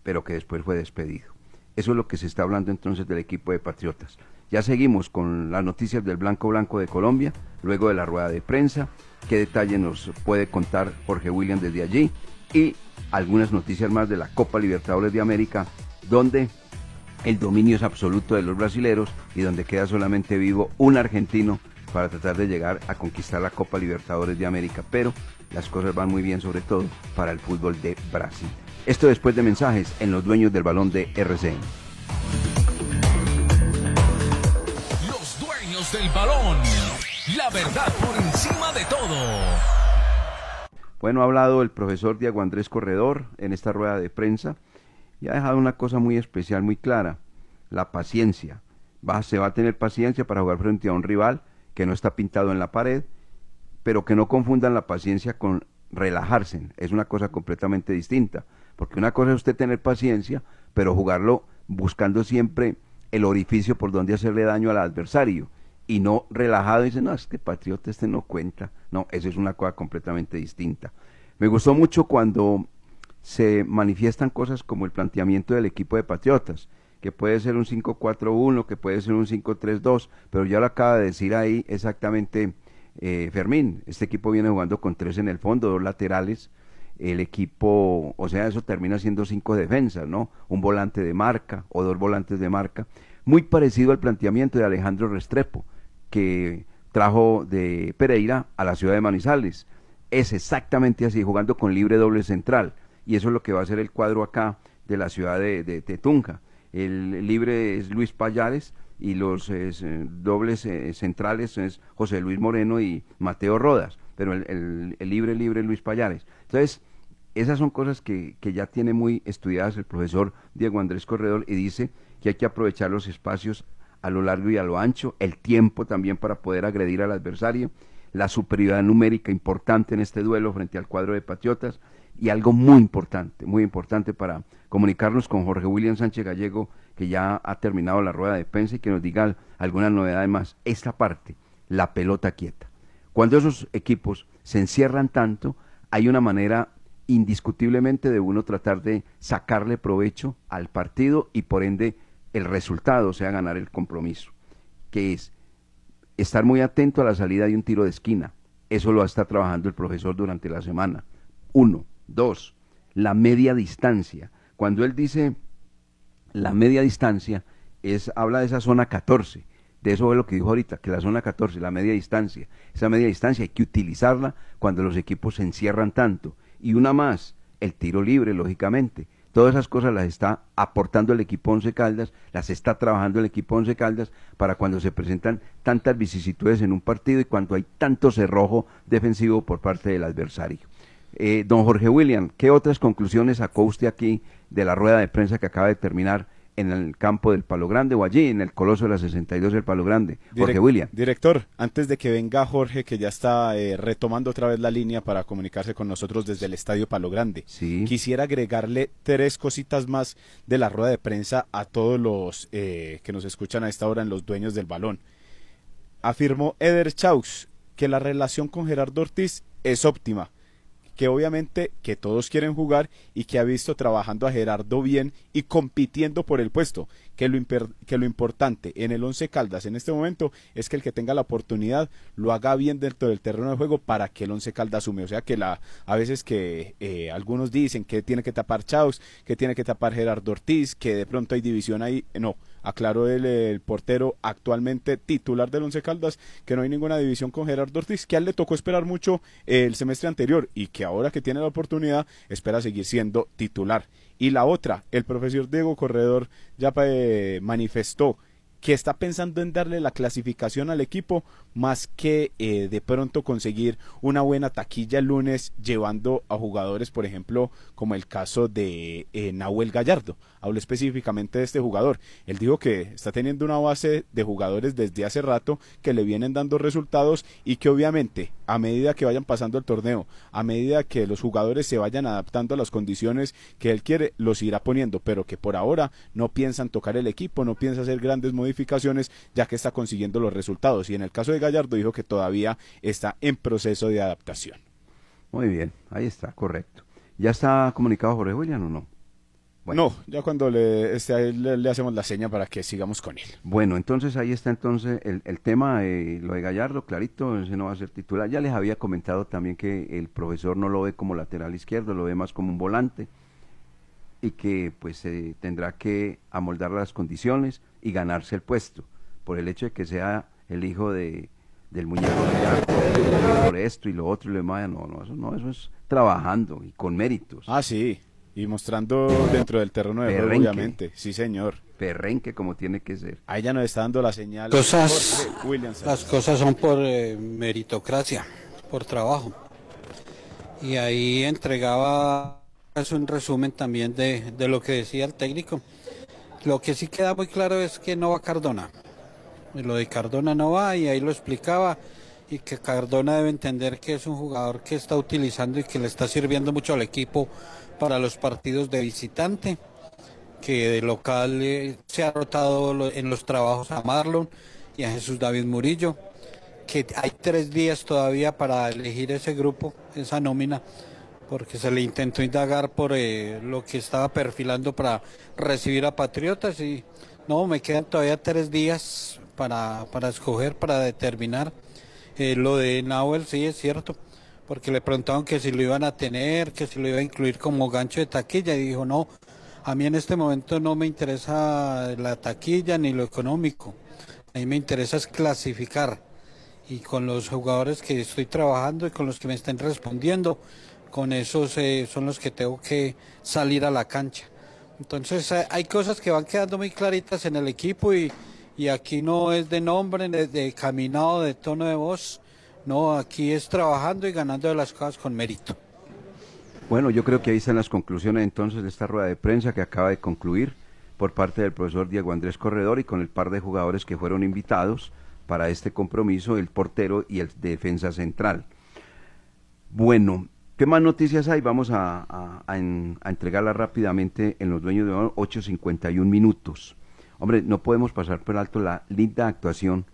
[SPEAKER 2] pero que después fue despedido. Eso es lo que se está hablando entonces del equipo de Patriotas. Ya seguimos con las noticias del Blanco Blanco de Colombia, luego de la rueda de prensa, qué detalle nos puede contar Jorge William desde allí y algunas noticias más de la Copa Libertadores de América, donde el dominio es absoluto de los brasileros y donde queda solamente vivo un argentino para tratar de llegar a conquistar la Copa Libertadores de América, pero las cosas van muy bien sobre todo para el fútbol de Brasil. Esto después de mensajes en los dueños del balón de RCN.
[SPEAKER 1] Los dueños del balón, la verdad por encima de todo.
[SPEAKER 2] Bueno, ha hablado el profesor Diego Andrés Corredor en esta rueda de prensa y ha dejado una cosa muy especial, muy clara, la paciencia. Va, se va a tener paciencia para jugar frente a un rival que no está pintado en la pared, pero que no confundan la paciencia con relajarse. Es una cosa completamente distinta, porque una cosa es usted tener paciencia, pero jugarlo buscando siempre el orificio por donde hacerle daño al adversario y no relajado y dice, no, este patriota este no cuenta. No, eso es una cosa completamente distinta. Me gustó mucho cuando se manifiestan cosas como el planteamiento del equipo de patriotas que puede ser un 5-4-1, que puede ser un 5-3-2, pero ya lo acaba de decir ahí exactamente eh, Fermín. Este equipo viene jugando con tres en el fondo, dos laterales. El equipo, o sea, eso termina siendo cinco defensas, ¿no? Un volante de marca o dos volantes de marca. Muy parecido al planteamiento de Alejandro Restrepo, que trajo de Pereira a la ciudad de Manizales. Es exactamente así, jugando con libre doble central. Y eso es lo que va a ser el cuadro acá de la ciudad de, de, Tunja. El libre es Luis Payares y los eh, dobles eh, centrales es José Luis Moreno y Mateo Rodas, pero el, libre libre Luis Payares. Entonces, esas son cosas que, que, ya tiene muy estudiadas el profesor Diego Andrés Corredor y dice que hay que aprovechar los espacios a lo largo y a lo ancho, el tiempo también para poder agredir al adversario, la superioridad numérica importante en este duelo frente al cuadro de Patriotas y algo muy importante, muy importante para comunicarnos con Jorge William Sánchez Gallego, que ya ha terminado la rueda de prensa y que nos diga alguna novedad más. Esta parte, la pelota quieta. Cuando esos equipos se encierran tanto, hay una manera indiscutiblemente de uno tratar de sacarle provecho al partido y por ende el resultado, sea, ganar el compromiso, que es estar muy atento a la salida de un tiro de esquina. Eso lo está trabajando el profesor durante la semana. Uno. Dos, la media distancia. Cuando él dice la media distancia, es, habla de esa zona 14. De eso es lo que dijo ahorita, que la zona 14, la media distancia. Esa media distancia hay que utilizarla cuando los equipos se encierran tanto. Y una más, el tiro libre, lógicamente. Todas esas cosas las está aportando el equipo Once Caldas, las está trabajando el equipo Once Caldas para cuando se presentan tantas vicisitudes en un partido y cuando hay tanto cerrojo defensivo por parte del adversario. Eh, don Jorge William, ¿qué otras conclusiones sacó usted aquí de la rueda de prensa que acaba de terminar en el campo del Palo Grande o allí en el Coloso de la 62 del Palo Grande? Jorge William.
[SPEAKER 3] Director, antes de que venga Jorge, que ya está eh, retomando otra vez la línea para comunicarse con nosotros desde el Estadio Palo Grande, quisiera agregarle tres cositas más de la rueda de prensa a todos los eh, que nos escuchan a esta hora en los dueños del balón. Afirmó Eder Chaux que la relación con Gerardo Ortiz es óptima que obviamente que todos quieren jugar y que ha visto trabajando a Gerardo bien y compitiendo por el puesto, que lo, que lo importante en el Once Caldas en este momento es que el que tenga la oportunidad lo haga bien dentro del terreno de juego para que el Once Caldas sume, o sea que la, a veces que eh, algunos dicen que tiene que tapar Chaus, que tiene que tapar Gerardo Ortiz, que de pronto hay división ahí, no, aclaró el, portero actualmente titular del Once Caldas que no hay ninguna división con Gerardo Ortiz, que a él le tocó esperar mucho el semestre anterior y que ahora que tiene la oportunidad espera seguir siendo titular. Y la otra, el profesor Diego Corredor ya eh, manifestó que está pensando en darle la clasificación al equipo más que eh, de pronto conseguir una buena taquilla el lunes llevando a jugadores, por ejemplo, como el caso de eh, Nahuel Gallardo. Hablo específicamente de este jugador. Él dijo que está teniendo una base de jugadores desde hace rato que le vienen dando resultados y que obviamente a medida que vayan pasando el torneo, a medida que los jugadores se vayan adaptando a las condiciones que él quiere, los irá poniendo, pero que por ahora no piensan tocar el equipo, no piensa hacer grandes modificaciones ya que está consiguiendo los resultados. Y en el caso de Gallardo dijo que todavía está en proceso de adaptación.
[SPEAKER 2] Muy bien, ahí está, correcto. ¿Ya está comunicado Jorge William o no?
[SPEAKER 3] No, ya cuando le, este, le, hacemos la seña para que sigamos con él.
[SPEAKER 2] Bueno, entonces ahí está entonces el, el tema, eh, lo de Gallardo, clarito, ese no va a ser titular. Ya les había comentado también que el profesor no lo ve como lateral izquierdo, lo ve más como un volante y que pues se tendrá que amoldar las condiciones y ganarse el puesto por el hecho de que sea el hijo de del muñeco por esto y lo otro y lo demás, no, no, eso no, eso es trabajando y con méritos.
[SPEAKER 3] Ah, sí, y mostrando dentro del terreno de juego, obviamente, sí señor.
[SPEAKER 2] Perrenque como tiene que ser.
[SPEAKER 3] Ahí ya nos está dando la señal.
[SPEAKER 4] Cosas, las cosas son por eh, meritocracia, por trabajo. Y ahí entregaba es un resumen también de, de lo que decía el técnico. Lo que sí queda muy claro es que no va Cardona lo de Cardona no va y ahí lo explicaba y que Cardona debe entender que es un jugador que está utilizando y que le está sirviendo mucho al equipo para los partidos de visitante, que de local eh, se ha rotado en los trabajos a Marlon y a Jesús David Murillo, que hay tres días todavía para elegir ese grupo, esa nómina, porque se le intentó indagar por eh, lo que estaba perfilando para recibir a Patriotas y no, me quedan todavía tres días para, para escoger, para determinar. Eh, lo de Nahuel sí es cierto, porque le preguntaron que si lo iban a tener, que si lo iba a incluir como gancho de taquilla y dijo no, a mí en este momento no me interesa la taquilla ni lo económico, a mí me interesa es clasificar y con los jugadores que estoy trabajando y con los que me estén respondiendo, con esos eh, son los que tengo que salir a la cancha. Entonces eh, hay cosas que van quedando muy claritas en el equipo y, y aquí no es de nombre, de, caminado, de tono de voz, no, aquí es trabajando y ganando de las cosas con mérito.
[SPEAKER 2] Bueno, yo creo que ahí están las conclusiones entonces de esta rueda de prensa que acaba de concluir por parte del profesor Diego Andrés Corredor y con el par de jugadores que fueron invitados para este compromiso, el portero y el defensa central. Bueno, ¿qué más noticias hay? Vamos a, a, a, a entregarlas rápidamente en los dueños de 8.51 minutos. Hombre, no podemos pasar por alto la linda actuación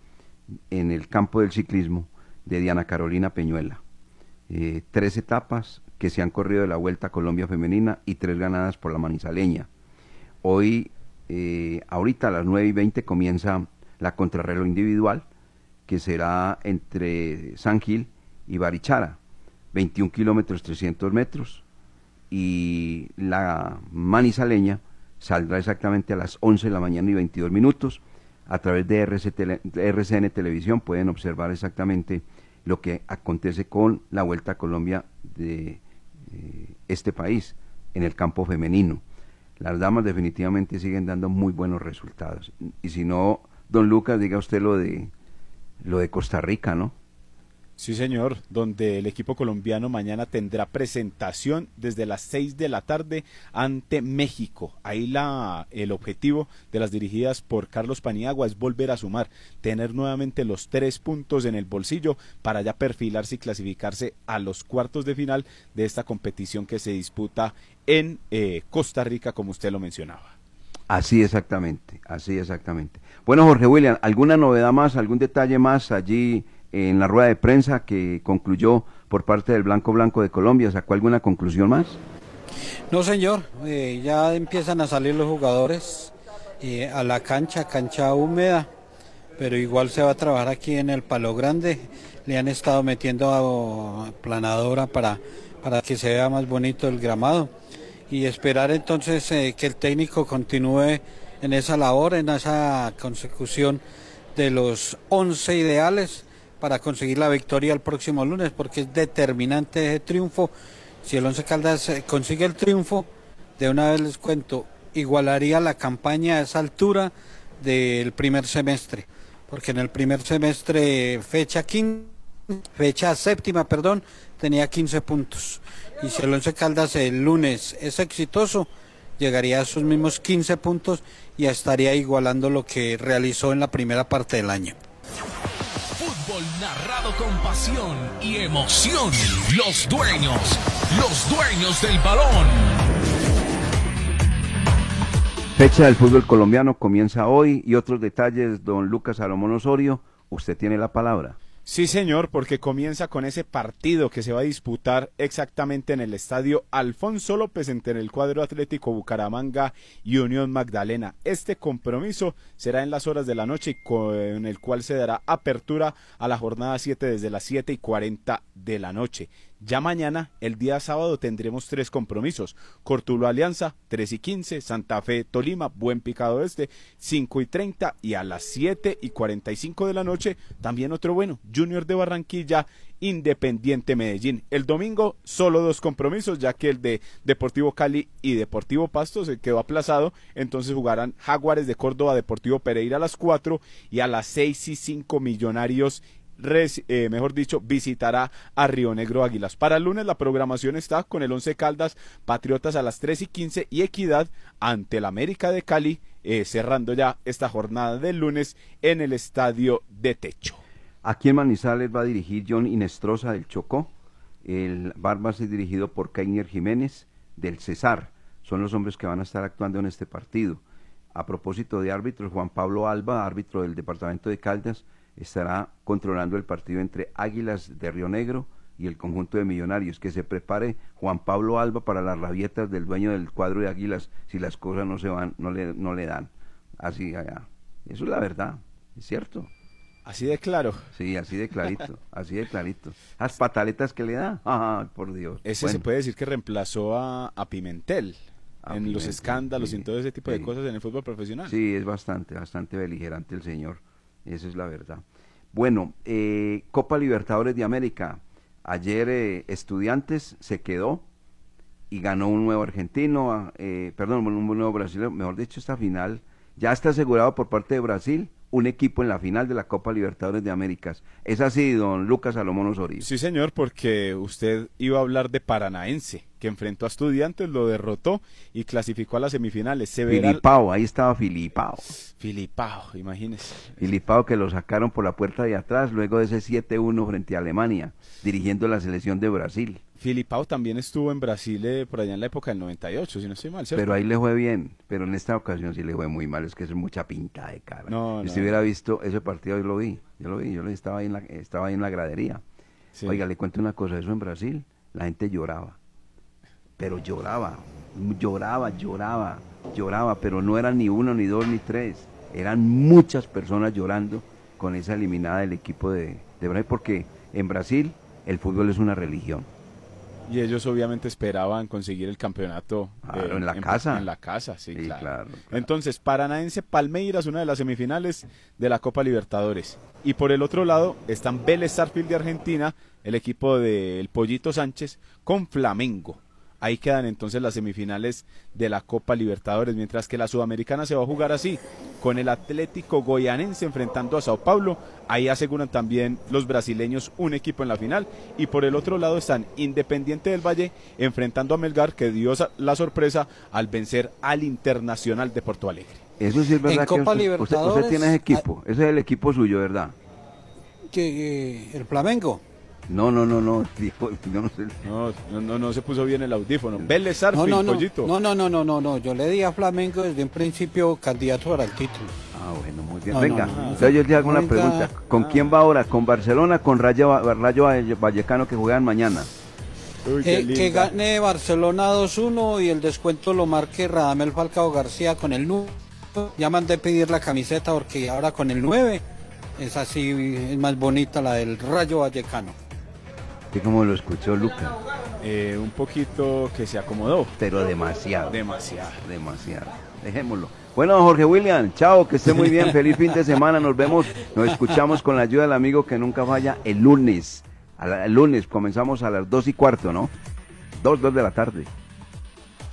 [SPEAKER 2] en el campo del ciclismo de Diana Carolina Peñuela. Eh, tres etapas que se han corrido de la Vuelta a Colombia Femenina y tres ganadas por la manizaleña. Hoy, eh, ahorita a las 9 y 20 comienza la contrarreloj individual, que será entre San Gil y Barichara, 21 kilómetros 300 metros, y la manizaleña saldrá exactamente a las 11 de la mañana y 22 minutos. A través de RCN Televisión pueden observar exactamente lo que acontece con la Vuelta a Colombia de eh, este país en el campo femenino. Las damas definitivamente siguen dando muy buenos resultados. Y si no, don Lucas, diga usted lo de lo de Costa Rica, ¿no?
[SPEAKER 3] Sí, señor, donde el equipo colombiano mañana tendrá presentación desde las 6 de la tarde ante México. Ahí la, el objetivo de las dirigidas por Carlos Paniagua es volver a sumar, tener nuevamente los tres puntos en el bolsillo para ya perfilarse y clasificarse a los cuartos de final de esta competición que se disputa en eh, Costa Rica, como usted lo mencionaba.
[SPEAKER 2] Así exactamente, así exactamente. Bueno, Jorge William, ¿alguna novedad más, algún detalle más allí? En la rueda de prensa que concluyó por parte del Blanco Blanco de Colombia? ¿Sacó alguna conclusión más?
[SPEAKER 4] No, señor. Eh, ya empiezan a salir los jugadores eh, a la cancha, cancha húmeda, pero igual se va a trabajar aquí en el Palo Grande. Le han estado metiendo a planadora para, para que se vea más bonito el gramado y esperar entonces eh, que el técnico continúe en esa labor, en esa consecución de los 11 ideales para conseguir la victoria el próximo lunes, porque es determinante ese triunfo. Si el Once Caldas eh, consigue el triunfo, de una vez les cuento, igualaría la campaña a esa altura del primer semestre, porque en el primer semestre, fecha, fecha séptima, perdón, tenía 15 puntos. Y si el Once Caldas el lunes es exitoso, llegaría a esos mismos 15 puntos y estaría igualando lo que realizó en la primera parte del año.
[SPEAKER 1] Narrado con pasión y emoción. Los dueños, los dueños del balón.
[SPEAKER 2] Fecha del fútbol colombiano comienza hoy y otros detalles, don Lucas Salomón Osorio, usted tiene la palabra.
[SPEAKER 3] Sí, señor, porque comienza con ese partido que se va a disputar exactamente en el estadio Alfonso López entre el cuadro Atlético Bucaramanga y Unión Magdalena. Este compromiso será en las horas de la noche con el cual se dará apertura a la jornada 7 desde las 7 y 40 de la noche. Ya mañana, el día sábado, tendremos tres compromisos. Cortulo Alianza, 3 y 15, Santa Fe Tolima, Buen Picado Este, 5 y 30 y a las 7 y 45 de la noche, también otro bueno, Junior de Barranquilla, Independiente Medellín. El domingo solo dos compromisos, ya que el de Deportivo Cali y Deportivo Pasto se quedó aplazado, entonces jugarán Jaguares de Córdoba, Deportivo Pereira a las 4 y a las 6 y 5 Millonarios eh, mejor dicho, visitará a Río Negro Águilas. Para el lunes la programación está con el Once Caldas, Patriotas a las 3 y 15 y Equidad ante el América de Cali, eh, cerrando ya esta jornada del lunes en el Estadio de Techo.
[SPEAKER 2] Aquí en Manizales va a dirigir John Inestrosa del Chocó. El bar va a ser dirigido por Keiner Jiménez del Cesar. Son los hombres que van a estar actuando en este partido. A propósito de árbitros, Juan Pablo Alba, árbitro del departamento de Caldas, estará controlando el partido entre Águilas de Río Negro y el conjunto de Millonarios. Que se prepare Juan Pablo Alba para las rabietas del dueño del cuadro de Águilas si las cosas no se van, no le, no le dan. Así allá. Eso es la verdad, es cierto.
[SPEAKER 3] Así de claro.
[SPEAKER 2] Sí, así de clarito, así de clarito. Las pataletas que le da, ah, por Dios.
[SPEAKER 3] Ese se puede decir que reemplazó a, Pimentel en los escándalos y en todo ese tipo de cosas en el fútbol profesional.
[SPEAKER 2] Sí, es bastante, bastante beligerante el señor. Esa es la verdad. Bueno, eh, Copa Libertadores de América. Ayer eh, Estudiantes se quedó y ganó un nuevo argentino, eh, perdón, un nuevo brasileño, mejor dicho, esta final ya está asegurado por parte de Brasil un equipo en la final de la Copa Libertadores de Américas. ¿Es así, don Lucas Salomón Osorio?
[SPEAKER 3] Sí, señor, porque usted iba a hablar de Paranaense, que enfrentó a Estudiantes, lo derrotó y clasificó a las semifinales.
[SPEAKER 2] Se Filipao, ahí estaba Filipao.
[SPEAKER 3] Filipao, imagínese.
[SPEAKER 2] Filipao que lo sacaron por la puerta de atrás luego de ese 7-1 frente a Alemania, dirigiendo la selección de Brasil.
[SPEAKER 3] Filipao también estuvo en Brasil eh, por allá en la época del 98, si no estoy mal, ¿cierto?
[SPEAKER 2] Pero ahí le fue bien, pero en esta ocasión sí le fue muy mal, es que es mucha pinta de cara. No, si hubiera visto ese partido, yo lo vi, yo lo vi, yo lo estaba ahí en la, estaba ahí en la gradería. Oiga, le cuento una cosa, eso en Brasil, la gente lloraba, pero lloraba, lloraba, lloraba, lloraba, pero no eran ni uno, ni dos, ni tres, eran muchas personas llorando con esa eliminada del equipo de, de Brasil, porque en Brasil el fútbol es una religión
[SPEAKER 3] y ellos obviamente esperaban conseguir el campeonato
[SPEAKER 2] en la casa.
[SPEAKER 3] En la casa, sí, claro. Entonces, Paranaense Palmeiras, una de las semifinales de la Copa Libertadores. Y por el otro lado están Vélez Sarfield de Argentina, el equipo del Pollito Sánchez, con Flamengo. Ahí quedan entonces las semifinales de la Copa Libertadores, mientras que la Sudamericana se va a jugar así, con el Atlético Goianense enfrentando a Sao Paulo. Ahí aseguran también los brasileños un equipo en la final. Y por el otro lado están Independiente del Valle enfrentando a Melgar, que dio la sorpresa al vencer al Internacional de Porto Alegre.
[SPEAKER 2] Eso sí es verdad que usted, tiene ese equipo, ese es el equipo suyo, ¿verdad?
[SPEAKER 4] Que eh, el Flamengo.
[SPEAKER 2] No, no, no, no,
[SPEAKER 3] no, no, no, se puso bien el audífono. Vélez no,
[SPEAKER 4] no, no, No, no, no, no, no, no, yo le di a Flamengo desde un principio candidato para el título.
[SPEAKER 2] Ah, bueno, muy bien. Venga, entonces yo le hago una pregunta. ¿Con quién va ahora? ¿Con Barcelona, con Rayo, Rayo Vallecano que juegan mañana?
[SPEAKER 4] Eh, que gane Barcelona 2-1 y el descuento lo marque Radamel Falcao García con el 9. Ya mandé pedir la camiseta porque ahora con el 9 es así, es más bonita la del Rayo Vallecano.
[SPEAKER 2] ¿Y cómo lo escuchó Luca?
[SPEAKER 3] Eh, un poquito que se acomodó.
[SPEAKER 2] Pero demasiado.
[SPEAKER 3] Demasiado.
[SPEAKER 2] Demasiado. Dejémoslo. Bueno, Jorge William, chao, que esté muy bien, feliz fin de semana, nos vemos, nos escuchamos con la ayuda del amigo que nunca falla el lunes. el lunes comenzamos a las dos y cuarto, ¿no? Dos, dos de la tarde.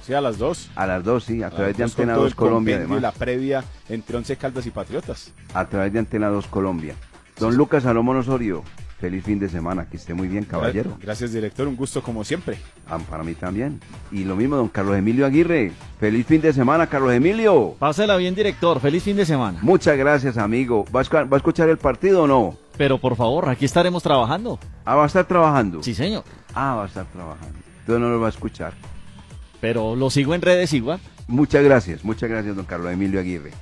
[SPEAKER 3] Sí, a las dos.
[SPEAKER 2] A las dos, sí, a, través de Antena 2 Colombia, además.
[SPEAKER 3] la previa entre Once Caldas y Patriotas.
[SPEAKER 2] A través de Antena 2 Colombia. Don Lucas Salomón Osorio, Feliz fin de semana, que esté muy bien, caballero.
[SPEAKER 3] Gracias, director, un gusto como siempre.
[SPEAKER 2] Ah, para mí también. Y lo mismo, don Carlos Emilio Aguirre. Feliz fin de semana, Carlos Emilio.
[SPEAKER 13] Pásela bien, director. Feliz fin de semana.
[SPEAKER 2] Muchas gracias, amigo. ¿Va a, escuchar el partido o no?
[SPEAKER 13] Pero por favor, aquí estaremos trabajando.
[SPEAKER 2] Ah, va a estar trabajando.
[SPEAKER 13] Sí, señor.
[SPEAKER 2] Ah, va a estar trabajando. Entonces no lo va a escuchar.
[SPEAKER 13] Pero lo sigo en redes igual.
[SPEAKER 2] Muchas gracias, muchas gracias, don Carlos Emilio Aguirre.